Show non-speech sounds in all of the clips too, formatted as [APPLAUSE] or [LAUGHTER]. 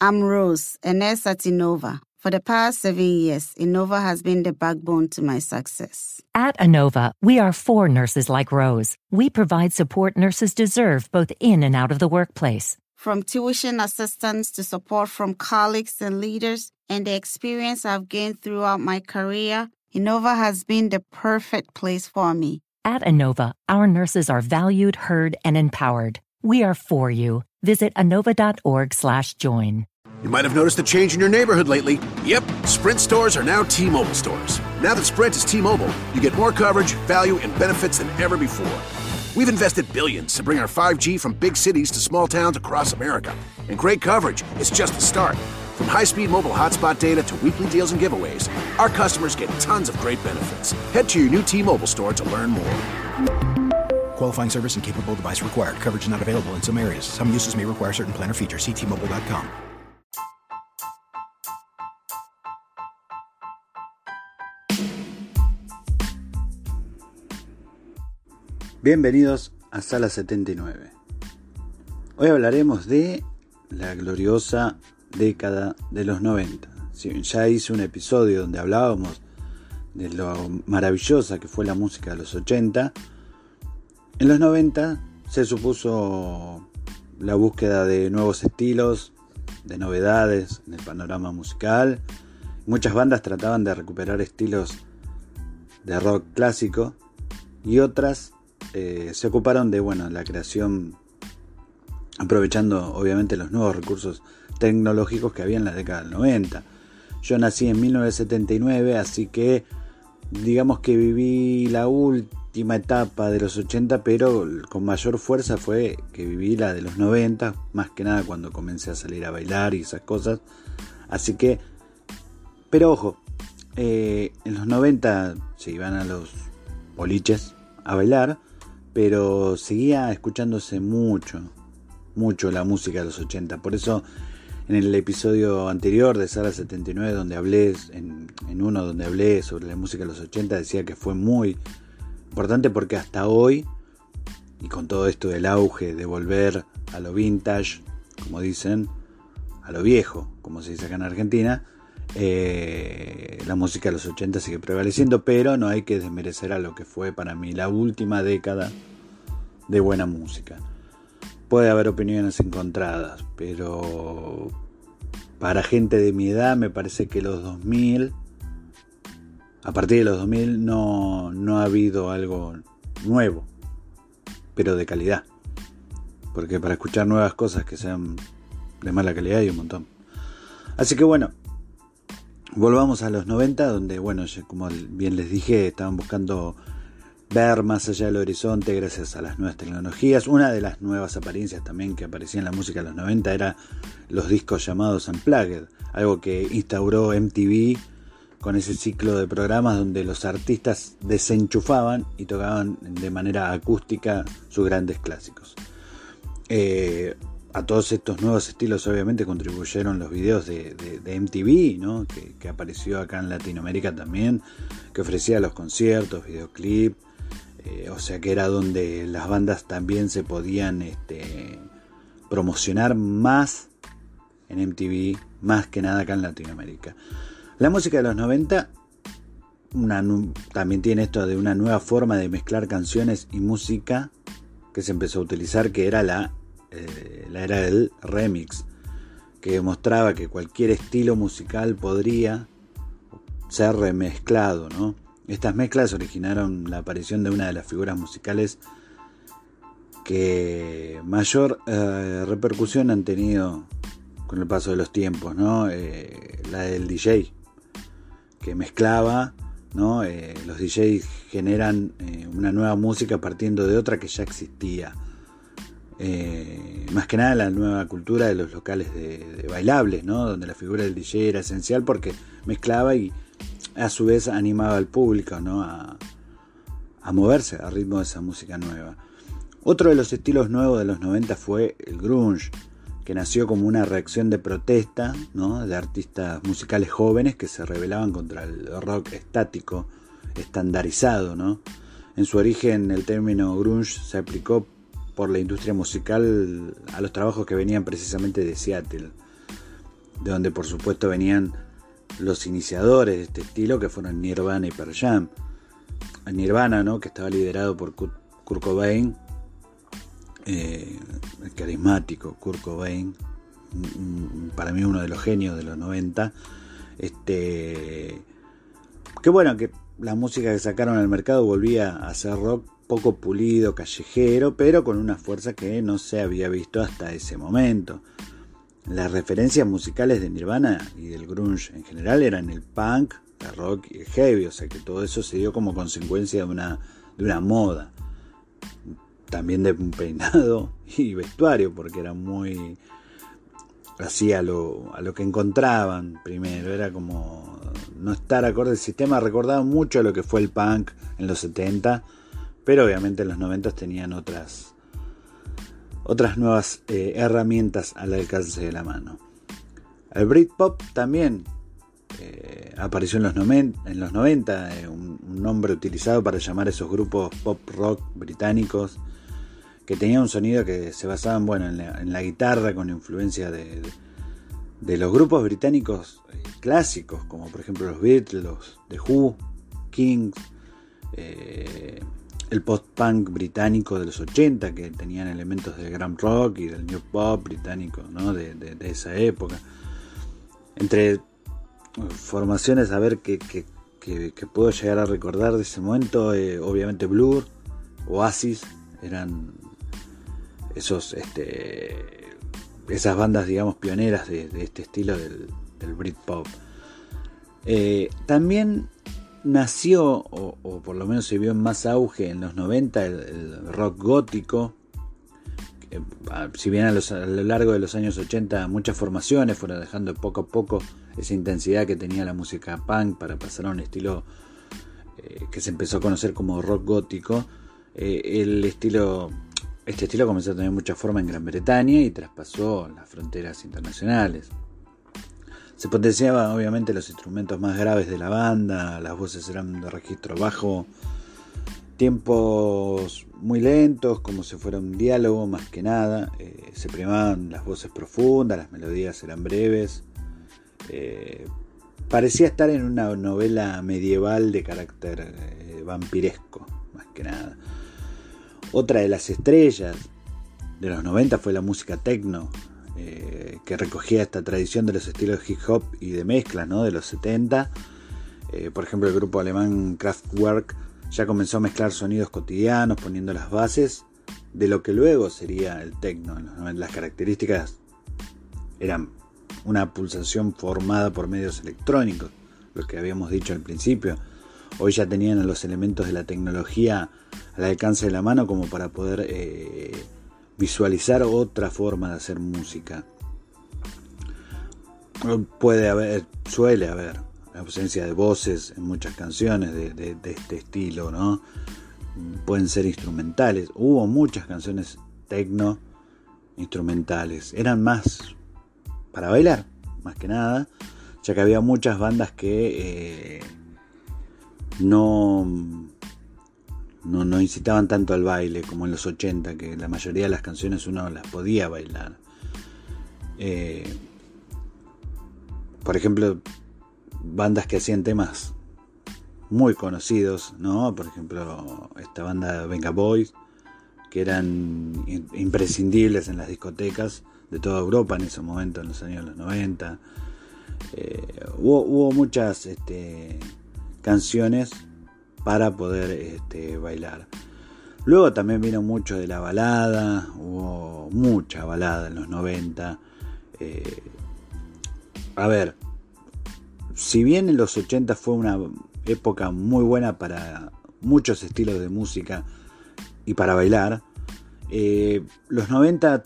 I'm Rose, a nurse at Innova. For the past seven years, Innova has been the backbone to my success. At Inova, we are for nurses like Rose. We provide support nurses deserve both in and out of the workplace. From tuition assistance to support from colleagues and leaders, and the experience I've gained throughout my career, Innova has been the perfect place for me. At Inova, our nurses are valued, heard, and empowered. We are for you. Visit ANOVA.org slash join. You might have noticed a change in your neighborhood lately. Yep, Sprint stores are now T-Mobile stores. Now that Sprint is T-Mobile, you get more coverage, value, and benefits than ever before. We've invested billions to bring our 5G from big cities to small towns across America. And great coverage is just the start. From high-speed mobile hotspot data to weekly deals and giveaways, our customers get tons of great benefits. Head to your new T-Mobile store to learn more. Qualifying service and capable device required. Coverage not available in some areas. Some uses may require certain plan or features. Ctmobile.com. Bienvenidos a Sala 79. Hoy hablaremos de la gloriosa década de los 90. Si ya hice un episodio donde hablábamos de lo maravillosa que fue la música de los 80, en los 90 se supuso la búsqueda de nuevos estilos, de novedades en el panorama musical. Muchas bandas trataban de recuperar estilos de rock clásico y otras eh, se ocuparon de bueno, la creación, aprovechando obviamente los nuevos recursos tecnológicos que había en la década del 90. Yo nací en 1979, así que digamos que viví la última etapa de los 80, pero con mayor fuerza fue que viví la de los 90, más que nada cuando comencé a salir a bailar y esas cosas. Así que, pero ojo, eh, en los 90 se iban a los boliches a bailar, pero seguía escuchándose mucho, mucho la música de los 80. Por eso en el episodio anterior de Sala 79, donde hablé, en, en, uno donde hablé sobre la música de los 80, decía que fue muy importante porque hasta hoy, y con todo esto del auge de volver a lo vintage, como dicen, a lo viejo, como se dice acá en Argentina, eh, la música de los 80 sigue prevaleciendo, pero no hay que desmerecer a lo que fue para mí la última década de buena música. Puede haber opiniones encontradas, pero para gente de mi edad me parece que los 2000, a partir de los 2000 no, no ha habido algo nuevo, pero de calidad. Porque para escuchar nuevas cosas que sean de mala calidad hay un montón. Así que bueno, volvamos a los 90, donde, bueno, como bien les dije, estaban buscando ver más allá del horizonte gracias a las nuevas tecnologías. Una de las nuevas apariencias también que aparecía en la música de los 90 era los discos llamados Unplugged, algo que instauró MTV con ese ciclo de programas donde los artistas desenchufaban y tocaban de manera acústica sus grandes clásicos. Eh, a todos estos nuevos estilos obviamente contribuyeron los videos de, MTV, ¿no? que, que, apareció acá en Latinoamérica también, que ofrecía los conciertos, videoclip, eh, o sea que era donde las bandas también se podían este, promocionar más en MTV, más que nada acá en Latinoamérica. La música de los 90 una, también tiene esto de una nueva forma de mezclar canciones y música que se empezó a utilizar, que era la eh, la era del remix, que demostraba que cualquier estilo musical podría ser remezclado. ¿no? Estas mezclas originaron la aparición de una de las figuras musicales que mayor eh, repercusión han tenido con el paso de los tiempos, ¿no? Eh, la del DJ, que mezclaba, ¿no? Eh, los DJs generan una nueva música partiendo de otra que ya existía eh, más que nada la nueva cultura de los locales de, bailables, ¿no? donde la figura del DJ era esencial porque mezclaba y a su vez animaba al público a moverse al ritmo de esa música nueva. Otro de los estilos nuevos de los 90 fue el grunge, que nació como una reacción de protesta de artistas musicales jóvenes que se rebelaban contra el rock estático, estandarizado. ¿no? En su origen el término grunge se aplicó por la industria musical a los trabajos que venían precisamente de Seattle, de donde por supuesto venían los iniciadores de este estilo que fueron Nirvana y Pearl Jam. Nirvana, ¿no? que estaba liderado por Kurt Cobain, eh, el carismático Kurt Cobain, para mí uno de los genios de los 90. Este, que bueno, que la música que sacaron al mercado volvía a ser rock poco pulido, callejero, pero con una fuerza que no se había visto hasta ese momento. Las referencias musicales de Nirvana y del grunge en general eran el punk, el rock y el heavy, o sea que todo eso se dio como consecuencia de una, de una moda. También de un peinado [LAUGHS] y vestuario, porque era muy así a lo, a lo que encontraban primero, era como no estar acorde al sistema, recordaba mucho a lo que fue el punk en los 70, pero obviamente en los 90 tenían otras, otras nuevas eh, herramientas al alcance de la mano. El Britpop también eh, apareció en los, en los 90, eh, un, nombre utilizado para llamar esos grupos pop rock británicos que tenían un sonido que se basaban bueno, en, la, guitarra con influencia de, los grupos británicos eh, clásicos, como por ejemplo los Beatles, los The Who, Kings, el post-punk británico de los 80, que tenían elementos del glam rock y del new pop británico de, de esa época. Entre formaciones a ver que, puedo llegar a recordar de ese momento. Eh, obviamente Blur, Oasis, eran esos este, esas bandas digamos pioneras de, este estilo del, del Britpop. Eh, también nació, o, por lo menos se vio en más auge en los 90, el rock gótico, si bien a, lo largo de los años 80 muchas formaciones fueron dejando poco a poco esa intensidad que tenía la música punk para pasar a un estilo eh, que se empezó a conocer como rock gótico, eh, el estilo, este estilo comenzó a tener mucha forma en Gran Bretaña y traspasó las fronteras internacionales. Se potenciaban obviamente los instrumentos más graves de la banda, las voces eran de registro bajo, tiempos muy lentos, como si fuera un diálogo más que nada. Eh, se primaban las voces profundas, las melodías eran breves. Eh, parecía estar en una novela medieval de carácter eh, vampiresco, más que nada. Otra de las estrellas de los 90 fue la música techno, que recogía esta tradición de los estilos hip hop y de mezcla ¿no? de los 70. por ejemplo, el grupo alemán Kraftwerk ya comenzó a mezclar sonidos cotidianos, poniendo las bases de lo que luego sería el techno. Las características eran una pulsación formada por medios electrónicos, lo que habíamos dicho al principio. Hoy ya tenían los elementos de la tecnología al alcance de la mano como para poder eh, visualizar otra forma de hacer música. Puede haber, suele haber ausencia de voces en muchas canciones de, este estilo, ¿no? Pueden ser instrumentales. Hubo muchas canciones tecno instrumentales. Eran más para bailar, más que nada, ya que había muchas bandas que eh, no, no, no, incitaban tanto al baile como en los 80, que la mayoría de las canciones uno las podía bailar. Eh, por ejemplo, bandas que hacían temas muy conocidos, ¿no? Por ejemplo, esta banda Venga Boys, que eran imprescindibles en las discotecas de toda Europa en ese momento, en los años 90. Eh, hubo, muchas este, canciones para poder este, bailar. Luego también vino mucho de la balada, hubo mucha balada en los 90. Eh, a ver, si bien en los 80 fue una época muy buena para muchos estilos de música y para bailar, Eh, los 90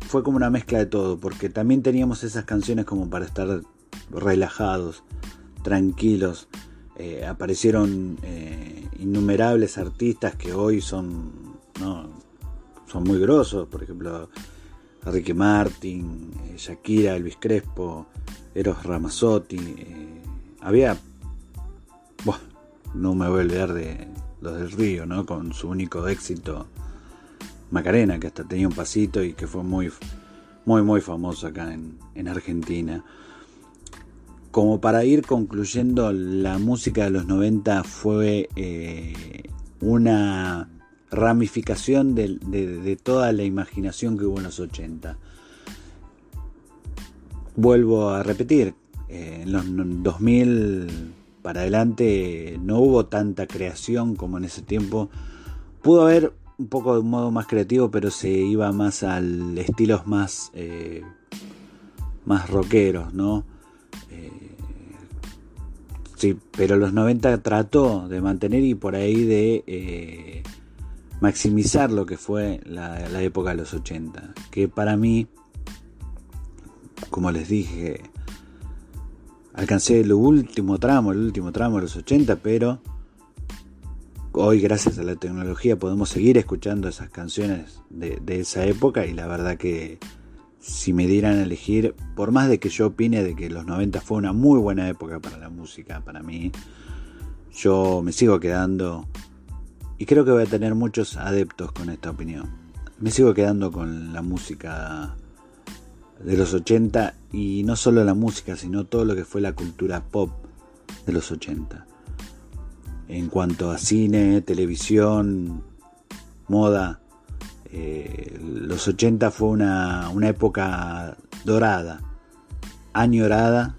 fue como una mezcla de todo, porque también teníamos esas canciones como para estar relajados, tranquilos. Eh, aparecieron eh, innumerables artistas que hoy son, son muy grosos, por ejemplo, Ricky Martin, Shakira, Elvis Crespo, Eros Ramazzotti. había, no me voy a olvidar de los del Río, ¿no? con su único éxito Macarena, que hasta tenía un pasito y que fue muy, muy, muy famoso acá en, Argentina. Como para ir concluyendo, la música de los 90 fue eh, una ramificación de, toda la imaginación que hubo en los 80. Vuelvo a repetir, eh, en los 2000 para adelante no hubo tanta creación como en ese tiempo. Pudo haber un poco de un modo más creativo, pero se iba más al estilos más, eh, más rockeros, ¿no? Sí, pero los 90 trató de mantener y por ahí de eh, maximizar lo que fue la, la, época de los 80, que para mí, como les dije, alcancé el último tramo, el último tramo de los 80, pero hoy gracias a la tecnología podemos seguir escuchando esas canciones de, esa época y la verdad que si me dieran a elegir, por más de que yo opine de que los 90 fue una muy buena época para la música, para mí, yo me sigo quedando y creo que voy a tener muchos adeptos con esta opinión. Me sigo quedando con la música de los 80 y no solo la música, sino todo lo que fue la cultura pop de los 80 en cuanto a cine, televisión, moda. Eh, los 80 fue una, una época dorada, añorada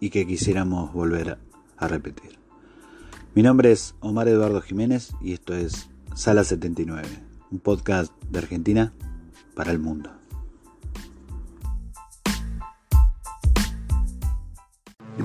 y que quisiéramos volver a repetir. Mi nombre es Omar Eduardo Jiménez y esto es Sala 79, un podcast de Argentina para el mundo.